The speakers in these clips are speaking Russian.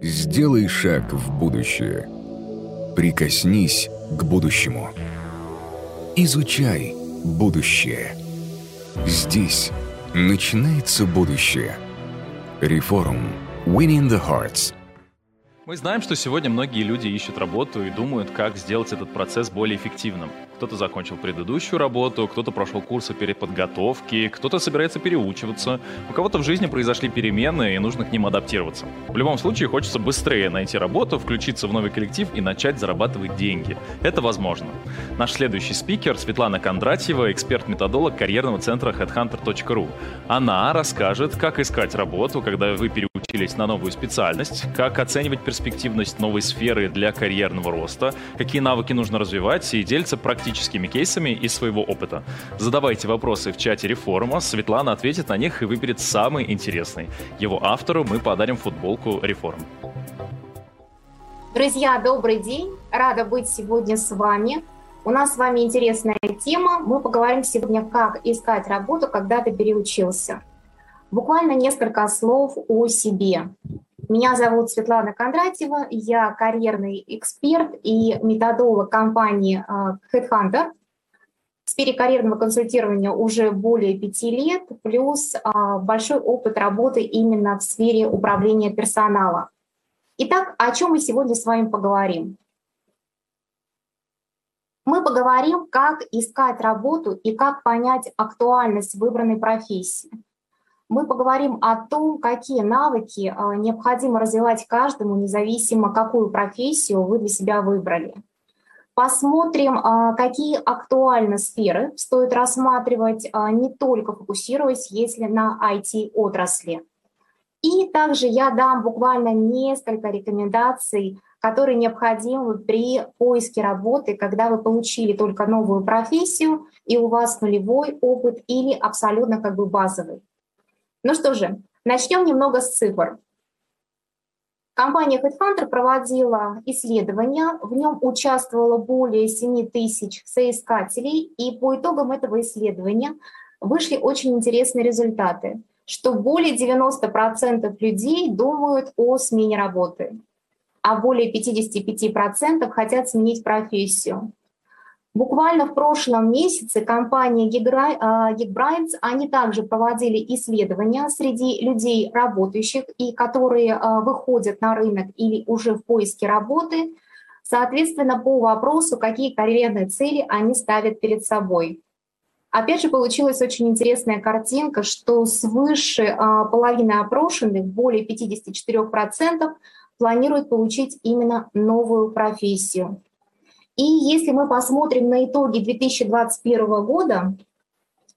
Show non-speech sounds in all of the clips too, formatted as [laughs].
Сделай шаг в будущее. Прикоснись к будущему. Изучай будущее. Здесь начинается будущее. Реформ. Winning the Hearts. Мы знаем, что сегодня многие люди ищут работу и думают, как сделать этот процесс более эффективным. Кто-то закончил предыдущую работу, кто-то прошел курсы переподготовки, кто-то собирается переучиваться, у кого-то в жизни произошли перемены и нужно к ним адаптироваться. В любом случае хочется быстрее найти работу, включиться в новый коллектив и начать зарабатывать деньги. Это возможно. Наш следующий спикер Светлана Кондратьева, эксперт-методолог карьерного центра headhunter.ru. Она расскажет, как искать работу, когда вы переучились на новую специальность, как оценивать перспективность новой сферы для карьерного роста, какие навыки нужно развивать и делиться практически практическими кейсами из своего опыта. Задавайте вопросы в чате Реформа, Светлана ответит на них и выберет самый интересный. Его автору мы подарим футболку Реформ. Друзья, добрый день! Рада быть сегодня с вами. У нас с вами интересная тема. Мы поговорим сегодня, как искать работу, когда ты переучился. Буквально несколько слов о себе. Меня зовут Светлана Кондратьева, я карьерный эксперт и методолог компании а, Headhunter. В сфере карьерного консультирования уже более пяти лет, плюс а, большой опыт работы именно в сфере управления персонала. Итак, о чем мы сегодня с вами поговорим? Мы поговорим, как искать работу и как понять актуальность выбранной профессии – мы поговорим о том, какие навыки а, необходимо развивать каждому, независимо какую профессию вы для себя выбрали. Посмотрим, а, какие актуальные сферы стоит рассматривать, а, не только фокусируясь, если на IT-отрасли. И также я дам буквально несколько рекомендаций, которые необходимы при поиске работы, когда вы получили только новую профессию, и у вас нулевой опыт или абсолютно как бы базовый. Ну что же, начнем немного с цифр. Компания Headhunter проводила исследование, в нем участвовало более 7 тысяч соискателей, и по итогам этого исследования вышли очень интересные результаты, что более 90% людей думают о смене работы, а более 55% хотят сменить профессию. Буквально в прошлом месяце компания Geekbrains, они также проводили исследования среди людей работающих и которые а, выходят на рынок или уже в поиске работы, соответственно, по вопросу, какие карьерные цели они ставят перед собой. Опять же, получилась очень интересная картинка, что свыше а, половины опрошенных, более 54%, планируют получить именно новую профессию. И если мы посмотрим на итоги 2021 года,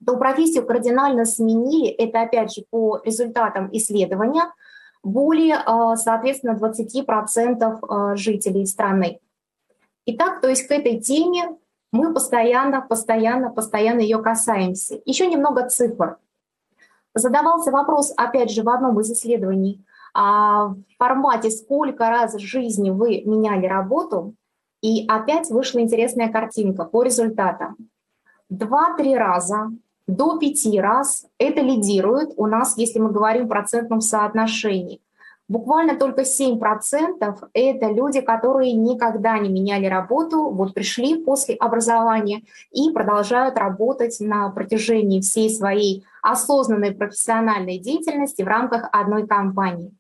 то профессию кардинально сменили, это опять же по результатам исследования, более, а, соответственно, 20% а, жителей страны. Итак, то есть к этой теме мы постоянно, постоянно, постоянно ее касаемся. Еще немного цифр. Задавался вопрос, опять же, в одном из исследований, а, в формате «Сколько раз в жизни вы меняли работу?», и опять вышла интересная картинка по результатам. Два-три раза до пяти раз это лидирует у нас, если мы говорим в процентном соотношении. Буквально только 7% это люди, которые никогда не меняли работу, вот пришли после образования и продолжают работать на протяжении всей своей осознанной профессиональной деятельности в рамках одной компании.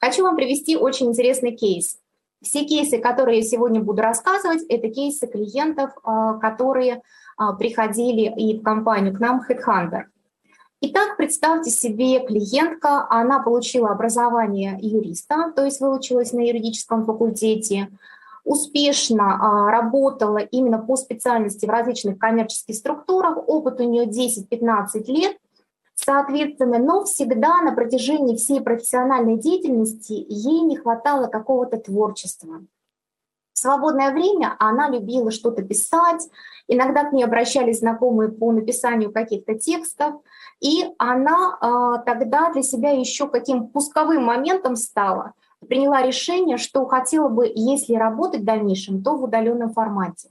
Хочу вам привести очень интересный кейс. Все кейсы, которые я сегодня буду рассказывать, это кейсы клиентов, а, которые а, приходили и в компанию к нам Headhunter. Итак, представьте себе клиентка, она получила образование юриста, то есть выучилась на юридическом факультете, успешно а, работала именно по специальности в различных коммерческих структурах, опыт у нее 10-15 лет, Соответственно, но всегда на протяжении всей профессиональной деятельности ей не хватало какого-то творчества. В свободное время она любила что-то писать, иногда к ней обращались знакомые по написанию каких-то текстов, и она э, тогда для себя еще каким пусковым моментом стала, приняла решение, что хотела бы, если работать в дальнейшем, то в удаленном формате.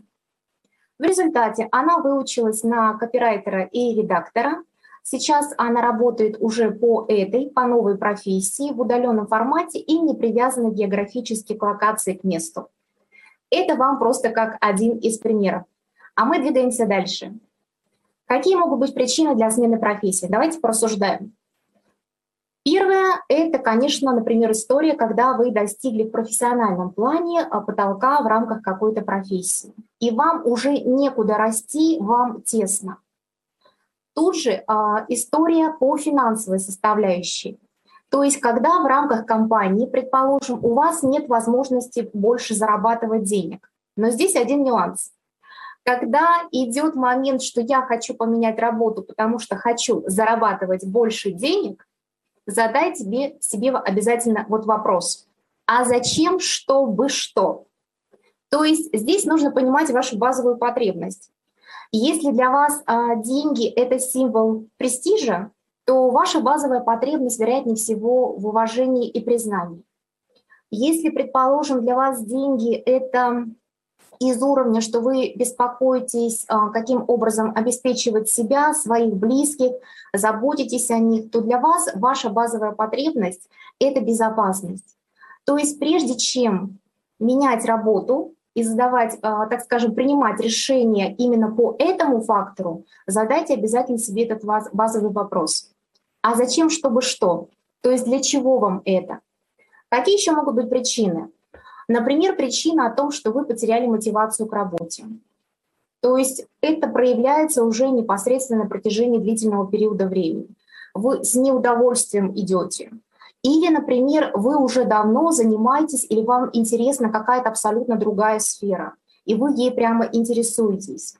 В результате она выучилась на копирайтера и редактора, Сейчас она работает уже по этой, по новой профессии в удаленном формате и не привязана географически к локации, к месту. Это вам просто как один из примеров. А мы двигаемся дальше. Какие могут быть причины для смены профессии? Давайте порассуждаем. Первое – это, конечно, например, история, когда вы достигли в профессиональном плане а, потолка в рамках какой-то профессии, и вам уже некуда расти, вам тесно. Тут же а, история по финансовой составляющей. То есть, когда в рамках компании, предположим, у вас нет возможности больше зарабатывать денег. Но здесь один нюанс. Когда идет момент, что я хочу поменять работу, потому что хочу зарабатывать больше денег, задай тебе, себе обязательно вот вопрос. А зачем, чтобы что? То есть здесь нужно понимать вашу базовую потребность. Если для вас а, деньги – это символ престижа, то ваша базовая потребность, вероятнее всего, в уважении и признании. Если, предположим, для вас деньги – это из уровня, что вы беспокоитесь, а, каким образом обеспечивать себя, своих близких, заботитесь о них, то для вас ваша базовая потребность – это безопасность. То есть прежде чем менять работу и задавать, а, так скажем, принимать решения именно по этому фактору, задайте обязательно себе этот базовый вопрос. А зачем, чтобы что? То есть для чего вам это? Какие еще могут быть причины? Например, причина о том, что вы потеряли мотивацию к работе. То есть это проявляется уже непосредственно на протяжении длительного периода времени. Вы с неудовольствием идете. Или, например, вы уже давно занимаетесь или вам интересна какая-то абсолютно другая сфера, и вы ей прямо интересуетесь.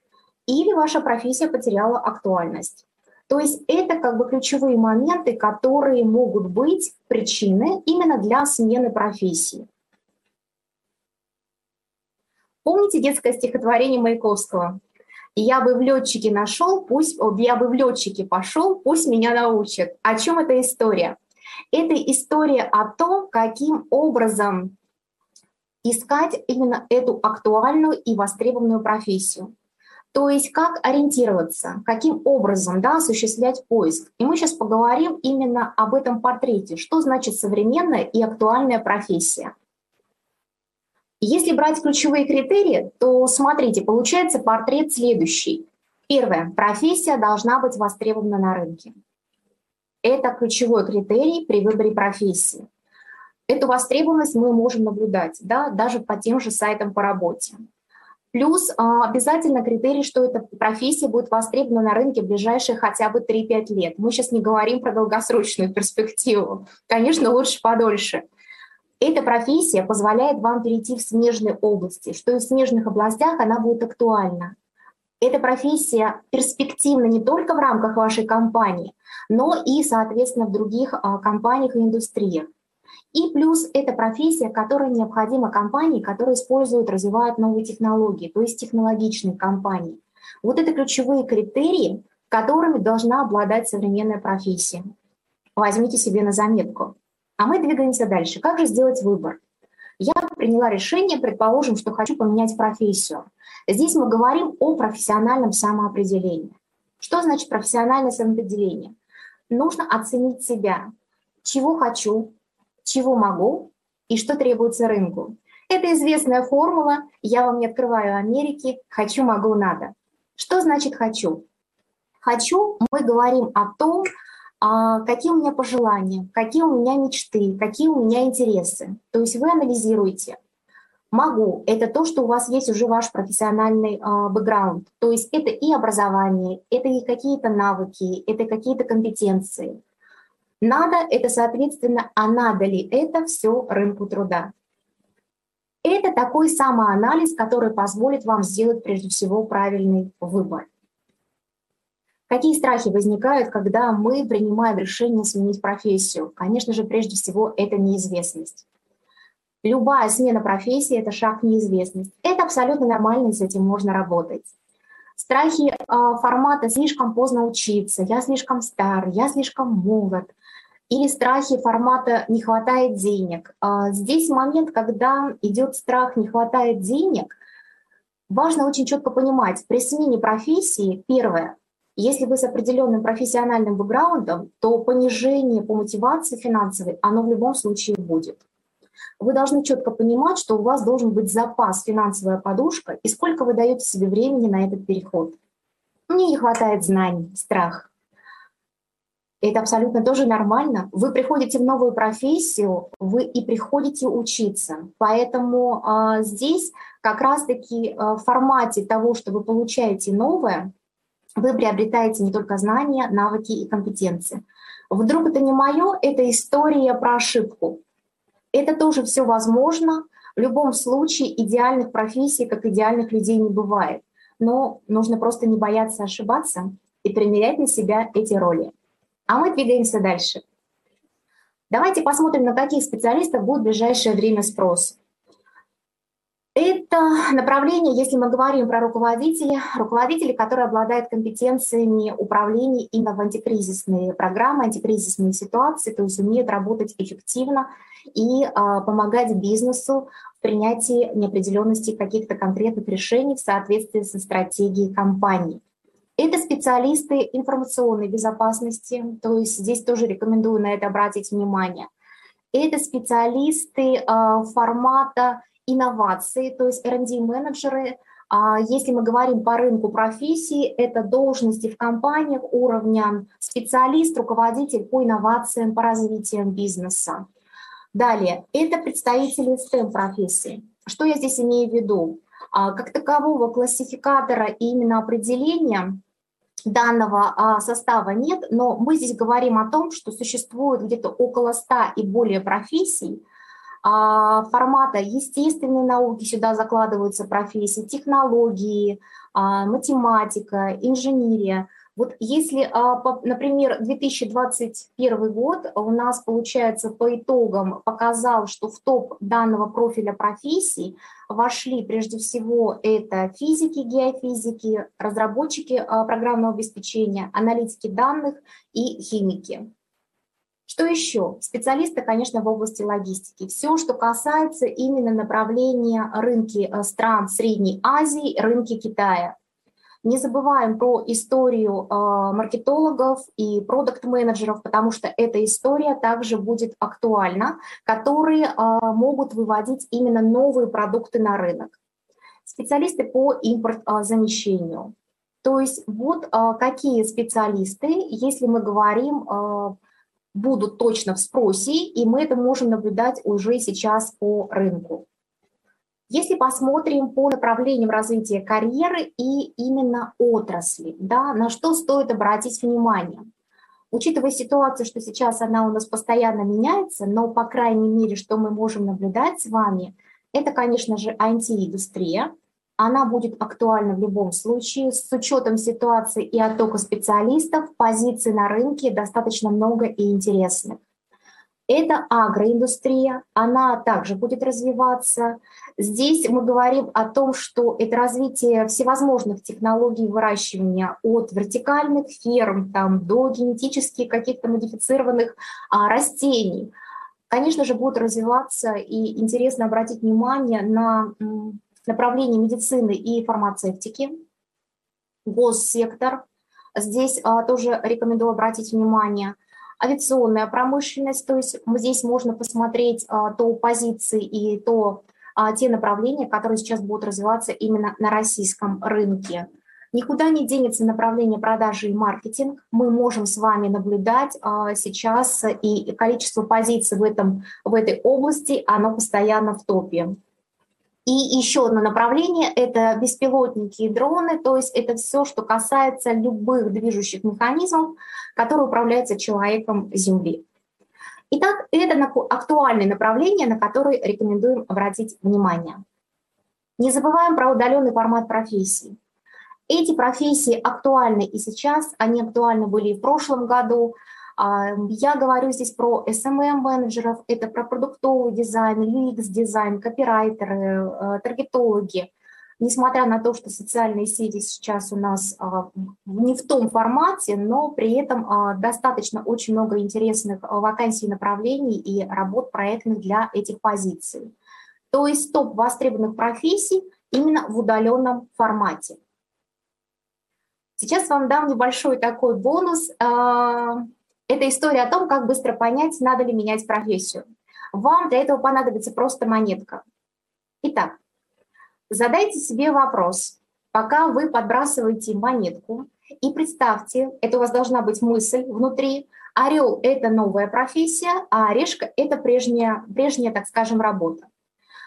Или ваша профессия потеряла актуальность. То есть это как бы ключевые моменты, которые могут быть причины именно для смены профессии. Помните детское стихотворение Маяковского? Я бы в летчике нашел, пусть, я бы в летчике пошел, пусть меня научат. О чем эта история? Это история о том, каким образом искать именно эту актуальную и востребованную профессию. То есть как ориентироваться, каким образом да, осуществлять поиск. И мы сейчас поговорим именно об этом портрете, что значит современная и актуальная профессия. Если брать ключевые критерии, то смотрите, получается портрет следующий. Первое. Профессия должна быть востребована на рынке. Это ключевой критерий при выборе профессии. Эту востребованность мы можем наблюдать, да, даже по тем же сайтам по работе. Плюс а, обязательно критерий, что эта профессия будет востребована на рынке в ближайшие хотя бы 3-5 лет. Мы сейчас не говорим про долгосрочную [laughs] перспективу. Конечно, лучше подольше. Эта профессия позволяет вам перейти в смежные области, что и в смежных областях она будет актуальна. Эта профессия перспективна не только в рамках вашей компании, но и, соответственно, в других а, компаниях и индустриях. И плюс это профессия, которая необходима компании, которые используют, развивают новые технологии, то есть технологичные компании. Вот это ключевые критерии, которыми должна обладать современная профессия. Возьмите себе на заметку. А мы двигаемся дальше. Как же сделать выбор? Я приняла решение, предположим, что хочу поменять профессию. Здесь мы говорим о профессиональном самоопределении. Что значит профессиональное самоопределение? Нужно оценить себя, чего хочу, чего могу и что требуется рынку. Это известная формула, я вам не открываю Америки, хочу, могу, надо. Что значит хочу? Хочу, мы говорим о том, какие у меня пожелания, какие у меня мечты, какие у меня интересы. То есть вы анализируете. Могу – это то, что у вас есть уже ваш профессиональный э, бэкграунд. То есть это и образование, это и какие-то навыки, это какие-то компетенции. Надо – это, соответственно, а надо ли это все рынку труда. Это такой самоанализ, который позволит вам сделать прежде всего правильный выбор. Какие страхи возникают, когда мы принимаем решение сменить профессию? Конечно же, прежде всего, это неизвестность. Любая смена профессии – это шаг в неизвестность. Это абсолютно нормально, и с этим можно работать. Страхи э, формата «слишком поздно учиться», «я слишком стар», «я слишком молод», или страхи формата «не хватает денег». Э, здесь момент, когда идет страх «не хватает денег», важно очень четко понимать, при смене профессии, первое, Если вы с определенным профессиональным бэкграундом, то понижение по мотивации финансовой, оно в любом случае будет. Вы должны четко понимать, что у вас должен быть запас, финансовая подушка, и сколько вы даете себе времени на этот переход. Мне не хватает знаний, страх. Это абсолютно тоже нормально. Вы приходите в новую профессию, вы и приходите учиться. Поэтому а, здесь как раз-таки а, в формате того, что вы получаете новое, вы приобретаете не только знания, навыки и компетенции. Вдруг это не мое, это история про ошибку. Это тоже все возможно. В любом случае идеальных профессий, как идеальных людей не бывает. Но нужно просто не бояться ошибаться и примерять на себя эти роли. А мы двигаемся дальше. Давайте посмотрим, на каких специалистов будет в ближайшее время спрос. Это направление, если мы говорим про руководителей, руководители, которые обладают компетенциями управления именно в антикризисные программы, антикризисные ситуации, то есть умеют работать эффективно и а, помогать бизнесу в принятии неопределенности каких-то конкретных решений в соответствии со стратегией компании. Это специалисты информационной безопасности, то есть здесь тоже рекомендую на это обратить внимание. Это специалисты э, формата инноваций, то есть R&D-менеджеры. А если мы говорим по рынку профессий, это должности в компаниях уровня специалист, руководитель по инновациям, по развитию бизнеса. Далее, это представители STEM-профессий. Что я здесь имею в виду? А, как такового классификатора и именно определения данного а, состава нет, но мы здесь говорим о том, что существует где-то около 100 и более профессий, формата естественной науки сюда закладываются профессии, технологии, математика, инженерия – вот если, а, например, 2021 год у нас, получается, по итогам показал, что в топ данного профиля профессий вошли прежде всего это физики, геофизики, разработчики а, программного обеспечения, аналитики данных и химики. Что еще? Специалисты, конечно, в области логистики. Все, что касается именно направления рынки а, стран Средней Азии, рынки Китая. Не забываем про историю э, маркетологов и продукт-менеджеров, потому что эта история также будет актуальна, которые э, могут выводить именно новые продукты на рынок. Специалисты по импортозамещению. То есть вот э, какие специалисты, если мы говорим, будут точно в спросе, и мы это можем наблюдать уже сейчас по рынку. Если посмотрим по направлениям развития карьеры и именно отрасли, да, на что стоит обратить внимание? Учитывая ситуацию, что сейчас она у нас постоянно меняется, но, по крайней мере, что мы можем наблюдать с вами, это, конечно же, IT-индустрия. Она будет актуальна в любом случае. С учетом ситуации и оттока специалистов, позиций на рынке достаточно много и интересных. Это агроиндустрия, она также будет развиваться. Здесь мы говорим о том, что это развитие всевозможных технологий выращивания от вертикальных ферм там, до генетически каких-то модифицированных а, растений. Конечно же, будет развиваться и интересно обратить внимание на направление медицины и фармацевтики, госсектор. Здесь а, тоже рекомендую обратить внимание – авиационная промышленность, то есть здесь можно посмотреть а, то позиции и то а, те направления, которые сейчас будут развиваться именно на российском рынке. Никуда не денется направление продажи и маркетинг. Мы можем с вами наблюдать а, сейчас, и количество позиций в, этом, в этой области, оно постоянно в топе. И еще одно направление – это беспилотники и дроны, то есть это все, что касается любых движущих механизмов, которые управляются человеком Земли. Итак, это актуальные направления, на которые рекомендуем обратить внимание. Не забываем про удаленный формат профессий. Эти профессии актуальны и сейчас, они актуальны были и в прошлом году – я говорю здесь про SMM-менеджеров, это про продуктовый дизайн, UX-дизайн, копирайтеры, э, таргетологи. Несмотря на то, что социальные сети сейчас у нас а, не в том формате, но при этом а, достаточно очень много интересных вакансий, направлений и работ проектных для этих позиций. То есть топ востребованных профессий именно в удаленном формате. Сейчас вам дам небольшой такой бонус. Это история о том, как быстро понять, надо ли менять профессию. Вам для этого понадобится просто монетка. Итак, задайте себе вопрос, пока вы подбрасываете монетку, и представьте, это у вас должна быть мысль внутри, орел – это новая профессия, а орешка – это прежняя, прежняя, так скажем, работа.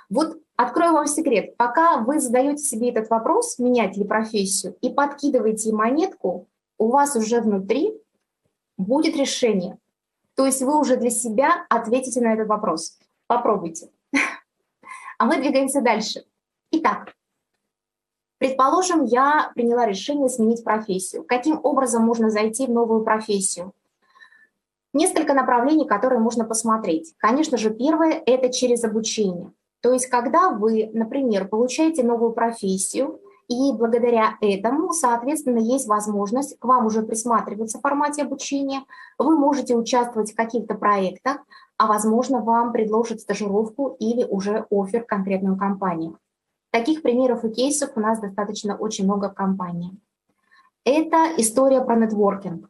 Вот открою вам секрет. Пока вы задаете себе этот вопрос, менять ли профессию, и подкидываете монетку, у вас уже внутри будет решение. То есть вы уже для себя ответите на этот вопрос. Попробуйте. А мы двигаемся дальше. Итак, предположим, я приняла решение сменить профессию. Каким образом можно зайти в новую профессию? Несколько направлений, которые можно посмотреть. Конечно же, первое – это через обучение. То есть, когда вы, например, получаете новую профессию, и благодаря этому, соответственно, есть возможность к вам уже присматриваться в формате обучения, вы можете участвовать в каких-то проектах, а возможно, вам предложат стажировку или уже офер конкретную компанию. Таких примеров и кейсов у нас достаточно очень много в компании. Это история про нетворкинг.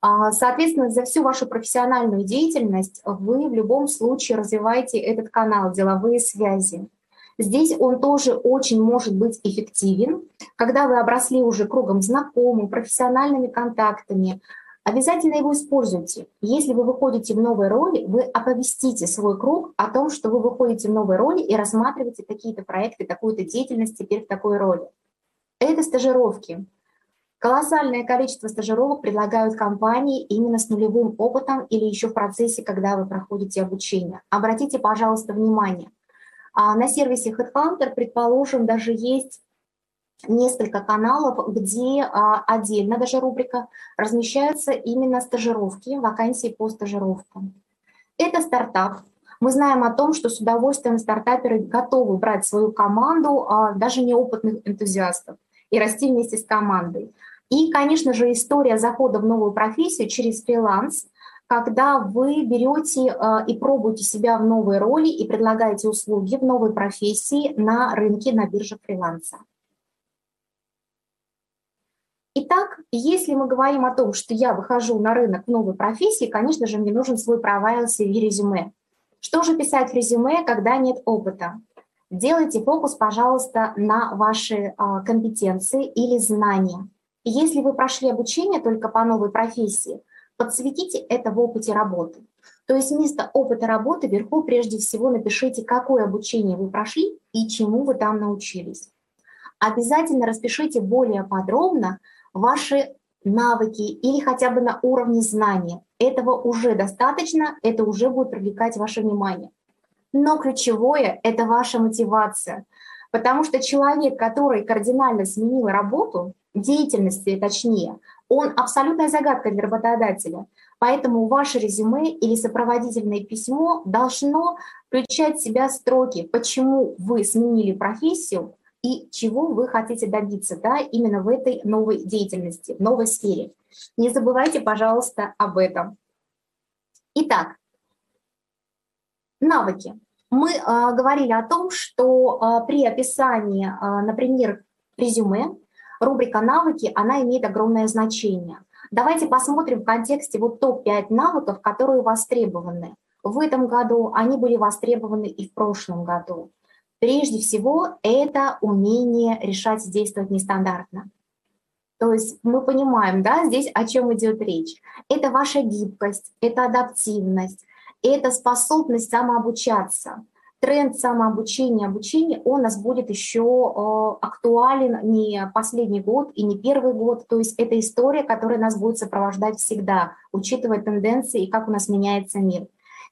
А, соответственно, за всю вашу профессиональную деятельность вы в любом случае развиваете этот канал, деловые связи. Здесь он тоже очень может быть эффективен, когда вы обросли уже кругом знакомых, профессиональными контактами. Обязательно его используйте. Если вы выходите в новой роли, вы оповестите свой круг о том, что вы выходите в новой роли и рассматриваете какие-то проекты, такую-то деятельность теперь в такой роли. Это стажировки. Колоссальное количество стажировок предлагают компании именно с нулевым опытом или еще в процессе, когда вы проходите обучение. Обратите, пожалуйста, внимание. А на сервисе Headhunter, предположим, даже есть несколько каналов, где а, отдельно даже рубрика размещаются именно стажировки, вакансии по стажировкам. Это стартап. Мы знаем о том, что с удовольствием стартаперы готовы брать свою команду, а, даже неопытных энтузиастов, и расти вместе с командой. И, конечно же, история захода в новую профессию через фриланс, когда вы берете э, и пробуете себя в новой роли и предлагаете услуги в новой профессии на рынке, на бирже фриланса. Итак, если мы говорим о том, что я выхожу на рынок в новой профессии, конечно же, мне нужен свой провайл CV резюме. Что же писать в резюме, когда нет опыта? Делайте фокус, пожалуйста, на ваши а, компетенции или знания. Если вы прошли обучение только по новой профессии, подсветите это в опыте работы. То есть вместо опыта работы вверху прежде всего напишите, какое обучение вы прошли и чему вы там научились. Обязательно распишите более подробно ваши навыки или хотя бы на уровне знания. Этого уже достаточно, это уже будет привлекать ваше внимание. Но ключевое – это ваша мотивация. Потому что человек, который кардинально сменил работу, деятельности точнее, он абсолютная загадка для работодателя. Поэтому ваше резюме или сопроводительное письмо должно включать в себя строки, почему вы сменили профессию и чего вы хотите добиться да, именно в этой новой деятельности, в новой сфере. Не забывайте, пожалуйста, об этом. Итак, навыки. Мы э, говорили о том, что э, при описании, э, например, резюме, рубрика «Навыки», она имеет огромное значение. Давайте посмотрим в контексте вот топ-5 навыков, которые востребованы. В этом году они были востребованы и в прошлом году. Прежде всего, это умение решать действовать нестандартно. То есть мы понимаем, да, здесь о чем идет речь. Это ваша гибкость, это адаптивность, это способность самообучаться – тренд самообучения, обучения, он у нас будет еще э, актуален не последний год и не первый год. То есть это история, которая нас будет сопровождать всегда, учитывая тенденции и как у нас меняется мир.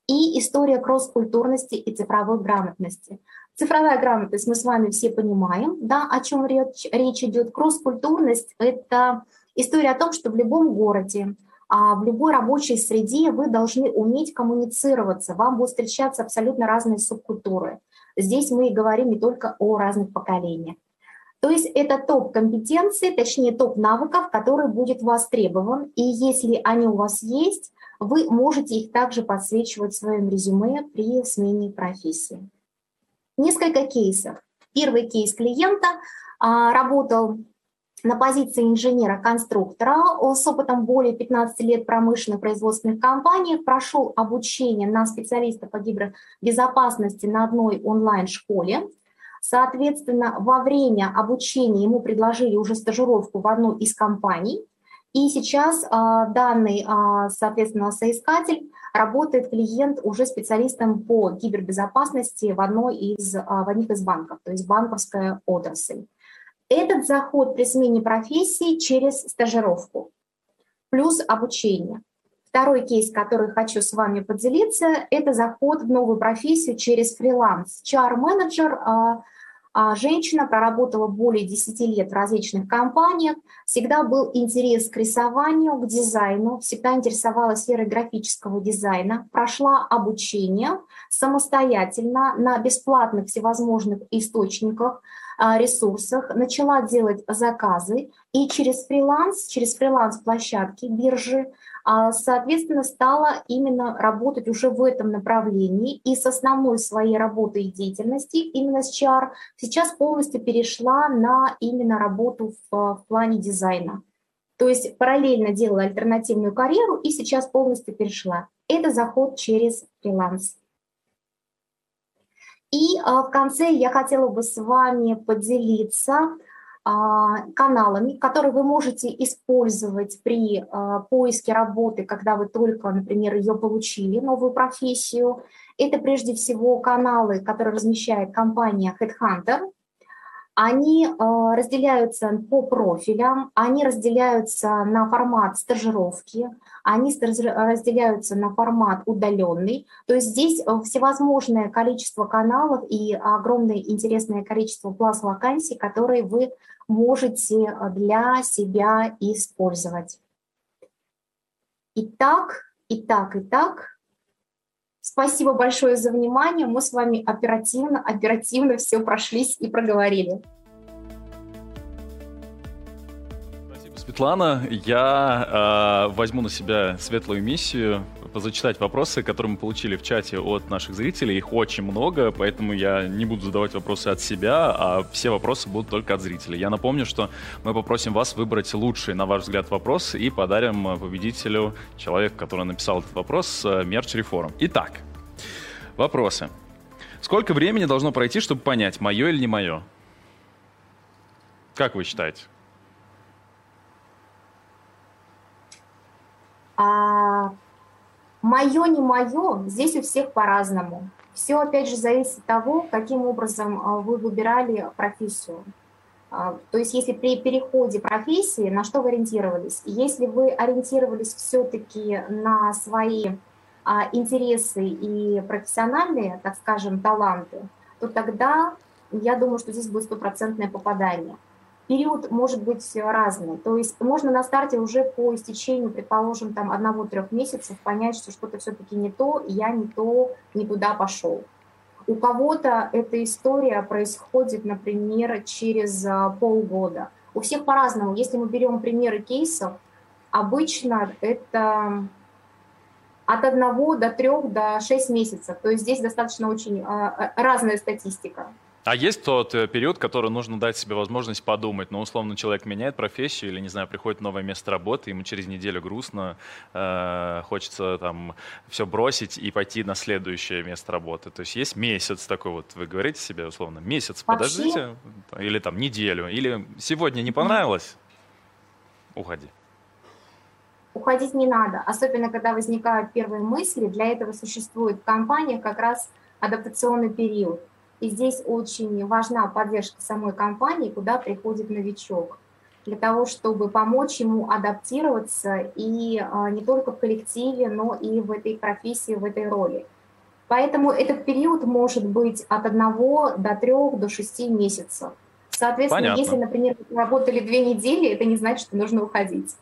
И история кросс-культурности и цифровой грамотности. Цифровая грамотность мы с вами все понимаем, да, о чем речь, речь идет. Кросс-культурность – это история о том, что в любом городе, в любой рабочей среде вы должны уметь коммуницироваться, вам будут встречаться абсолютно разные субкультуры. Здесь мы и говорим не только о разных поколениях. То есть это топ компетенций, точнее топ навыков, который будет востребован. И если они у вас есть, вы можете их также подсвечивать в своем резюме при смене профессии. Несколько кейсов. Первый кейс клиента а, работал на позиции инженера-конструктора с опытом более 15 лет промышленных производственных компаний, прошел обучение на специалиста по гибридбезопасности на одной онлайн-школе. Соответственно, во время обучения ему предложили уже стажировку в одной из компаний. И сейчас а, данный, а, соответственно, соискатель работает клиент уже специалистом по кибербезопасности в, одной из, а, в одних из банков, то есть банковская отрасль. Этот заход при смене профессии через стажировку, плюс обучение. Второй кейс, который хочу с вами поделиться, это заход в новую профессию через фриланс. HR-менеджер а женщина проработала более 10 лет в различных компаниях, всегда был интерес к рисованию, к дизайну, всегда интересовалась сферой графического дизайна, прошла обучение самостоятельно на бесплатных всевозможных источниках, а, ресурсах, начала делать заказы и через фриланс, через фриланс-площадки, биржи а, соответственно, стала именно работать уже в этом направлении и с основной своей работой и деятельности, именно с HR, сейчас полностью перешла на именно работу в, в плане дизайна. То есть параллельно делала альтернативную карьеру и сейчас полностью перешла. Это заход через фриланс. И а, в конце я хотела бы с вами поделиться а, каналами, которые вы можете использовать при а, поиске работы, когда вы только, например, ее получили, новую профессию. Это прежде всего каналы, которые размещает компания Headhunter. Они разделяются по профилям, они разделяются на формат стажировки, они разделяются на формат удаленный. То есть здесь всевозможное количество каналов и огромное интересное количество пласт вакансий, которые вы можете э, для себя использовать. Итак, итак, итак. Спасибо большое за внимание. Мы с вами оперативно, оперативно все прошлись и проговорили. Светлана. Я э, возьму на себя светлую миссию позачитать вопросы, которые мы получили в чате от наших зрителей. Их очень много, поэтому я не буду задавать вопросы от себя, а все вопросы будут только от зрителей. Я напомню, что мы попросим вас выбрать лучший, на ваш взгляд, вопрос и подарим победителю, человеку, который написал этот вопрос, мерч реформ. Итак, вопросы. Сколько времени должно пройти, чтобы понять, мое или не мое? Как вы считаете? А, Мое, не мое, здесь у всех по-разному. Все, опять же, зависит от того, каким образом а, вы выбирали профессию. А, то есть если при переходе профессии, на что вы ориентировались? Если вы ориентировались все-таки на свои а, интересы и профессиональные, так скажем, таланты, то тогда я думаю, что здесь будет стопроцентное попадание период может быть разный. То есть можно на старте уже по истечению, предположим, там одного-трех месяцев понять, что что-то все-таки не то, я не то, не туда пошел. У кого-то эта история происходит, например, через а, полгода. У всех по-разному. Если мы берем примеры кейсов, обычно это от одного до трех до шесть месяцев. То есть здесь достаточно очень а, разная статистика. А есть тот э, период, который нужно дать себе возможность подумать? Ну, условно, человек меняет профессию или, не знаю, приходит в новое место работы, ему через неделю грустно, э, хочется там все бросить и пойти на следующее место работы. То есть есть месяц такой вот, вы говорите себе, условно, месяц, Вообще? подождите, или там неделю, или сегодня не понравилось, уходи. Уходить не надо, особенно когда возникают первые мысли. Для этого существует в компаниях как раз адаптационный период – и здесь очень важна поддержка самой компании, куда приходит новичок, для того, чтобы помочь ему адаптироваться и а, не только в коллективе, но и в этой профессии, в этой роли. Поэтому этот период может быть от одного до трех, до шести месяцев. Соответственно, Понятно. если, например, работали две недели, это не значит, что нужно уходить.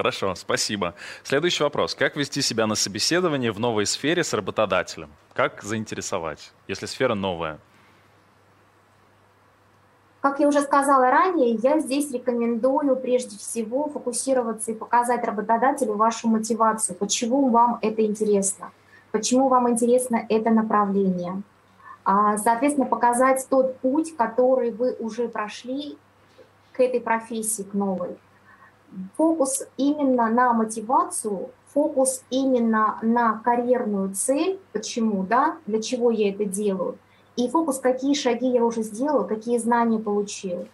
Хорошо, спасибо. Следующий вопрос. Как вести себя на собеседовании в новой сфере с работодателем? Как заинтересовать, если сфера новая? Как я уже сказала ранее, я здесь рекомендую прежде всего фокусироваться и показать работодателю вашу мотивацию, почему вам это интересно, почему вам интересно это направление. А, соответственно, показать тот путь, который вы уже прошли к этой профессии, к новой. Фокус именно на мотивацию, фокус именно на карьерную цель, почему, да, для чего я это делаю, и фокус, какие шаги я уже сделала, какие знания получила.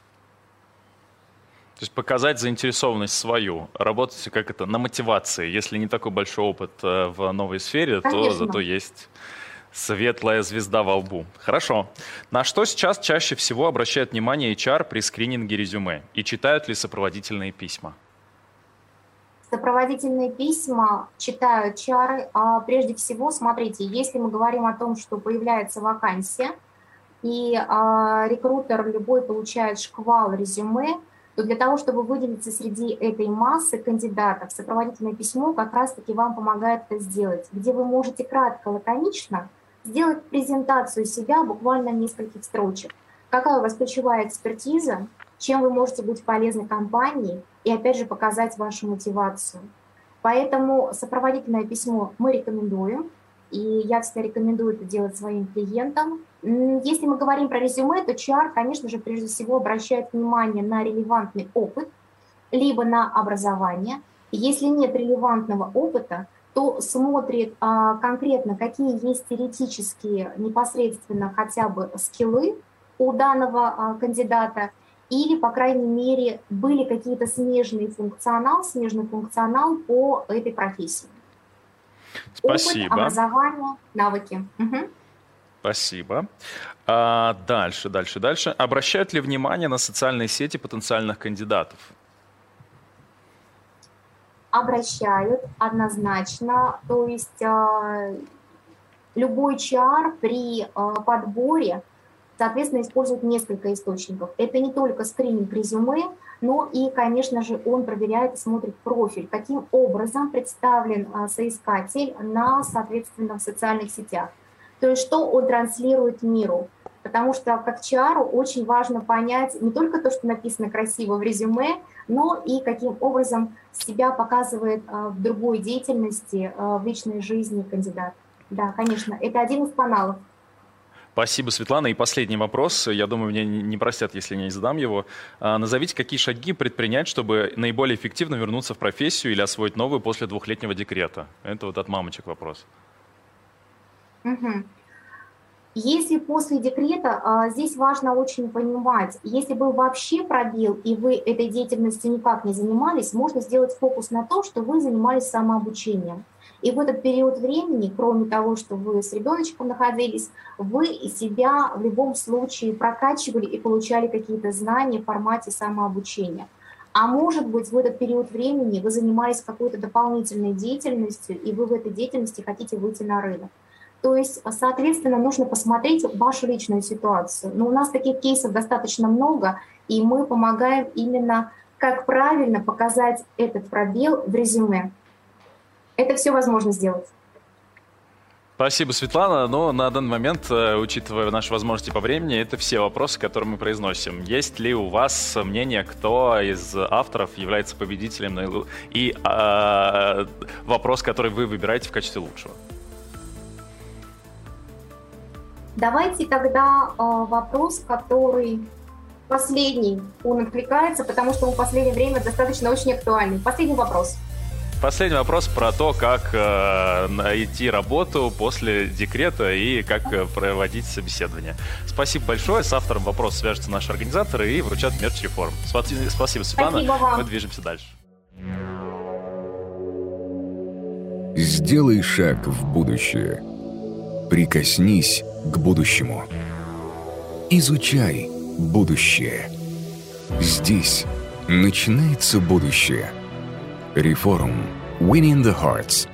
То есть показать заинтересованность свою, работать как это на мотивации. Если не такой большой опыт э, в новой сфере, Конечно. то зато есть светлая звезда во лбу. Хорошо. На что сейчас чаще всего обращает внимание HR при скрининге резюме? И читают ли сопроводительные письма? Сопроводительные письма читают чары. А прежде всего, смотрите, если мы говорим о том, что появляется вакансия, и а, рекрутер любой получает шквал резюме, то для того, чтобы выделиться среди этой массы кандидатов, сопроводительное письмо как раз-таки вам помогает это сделать, где вы можете кратко, лаконично сделать презентацию себя буквально нескольких строчек. Какая у вас ключевая экспертиза, чем вы можете быть полезны компании и опять же показать вашу мотивацию. Поэтому сопроводительное письмо мы рекомендуем, и я всегда рекомендую это делать своим клиентам. Если мы говорим про резюме, то HR, конечно же, прежде всего обращает внимание на релевантный опыт, либо на образование. Если нет релевантного опыта, то смотрит а, конкретно, какие есть теоретические непосредственно хотя бы скиллы у данного а, кандидата, или, по крайней мере, были какие-то смежные функционал, смежный функционал по этой профессии. Спасибо. Опыт, образование, навыки. Угу. Спасибо. А дальше, дальше, дальше. Обращают ли внимание на социальные сети потенциальных кандидатов? Обращают однозначно. То есть э, любой чар при э, подборе, соответственно, использует несколько источников. Это не только скрининг резюме, но и, конечно же, он проверяет и смотрит профиль, каким образом представлен а, соискатель на, соответственно, в социальных сетях. То есть что он транслирует миру. Потому что как чару очень важно понять не только то, что написано красиво в резюме, но и каким образом себя показывает а, в другой деятельности, а, в личной жизни кандидат. Да, конечно, это один из каналов. Спасибо, Светлана. И последний вопрос. Я думаю, меня не простят, если я не задам его. А, назовите, какие шаги предпринять, чтобы наиболее эффективно вернуться в профессию или освоить новую после двухлетнего декрета? Это вот от мамочек вопрос. Угу. Если после декрета, а, здесь важно очень понимать, если был вообще пробел, и вы этой деятельностью никак не занимались, можно сделать фокус на то, что вы занимались самообучением. И в этот период времени, кроме того, что вы с ребеночком находились, вы себя в любом случае прокачивали и получали какие-то знания в формате самообучения. А может быть, в этот период времени вы занимались какой-то дополнительной деятельностью, и вы в этой деятельности хотите выйти на рынок. То есть, соответственно, нужно посмотреть вашу личную ситуацию. Но у нас таких кейсов достаточно много, и мы помогаем именно, как правильно показать этот пробел в резюме. Это все возможно сделать. Спасибо, Светлана. Но на данный момент, э, учитывая наши возможности по времени, это все вопросы, которые мы произносим. Есть ли у вас мнение, кто из авторов является победителем и э, вопрос, который вы выбираете в качестве лучшего? Давайте тогда э, вопрос, который последний, он откликается, потому что он в последнее время достаточно очень актуальный. Последний вопрос. Последний вопрос про то, как э, найти работу после декрета и как э, проводить собеседование. Спасибо большое. С автором вопроса свяжутся наши организаторы и вручат мерч реформ. Спасибо, Спасибо Светлана. Спасибо вам. Мы движемся дальше. Сделай шаг в будущее. Прикоснись к будущему. Изучай будущее. Здесь начинается будущее – Reform Winning the Hearts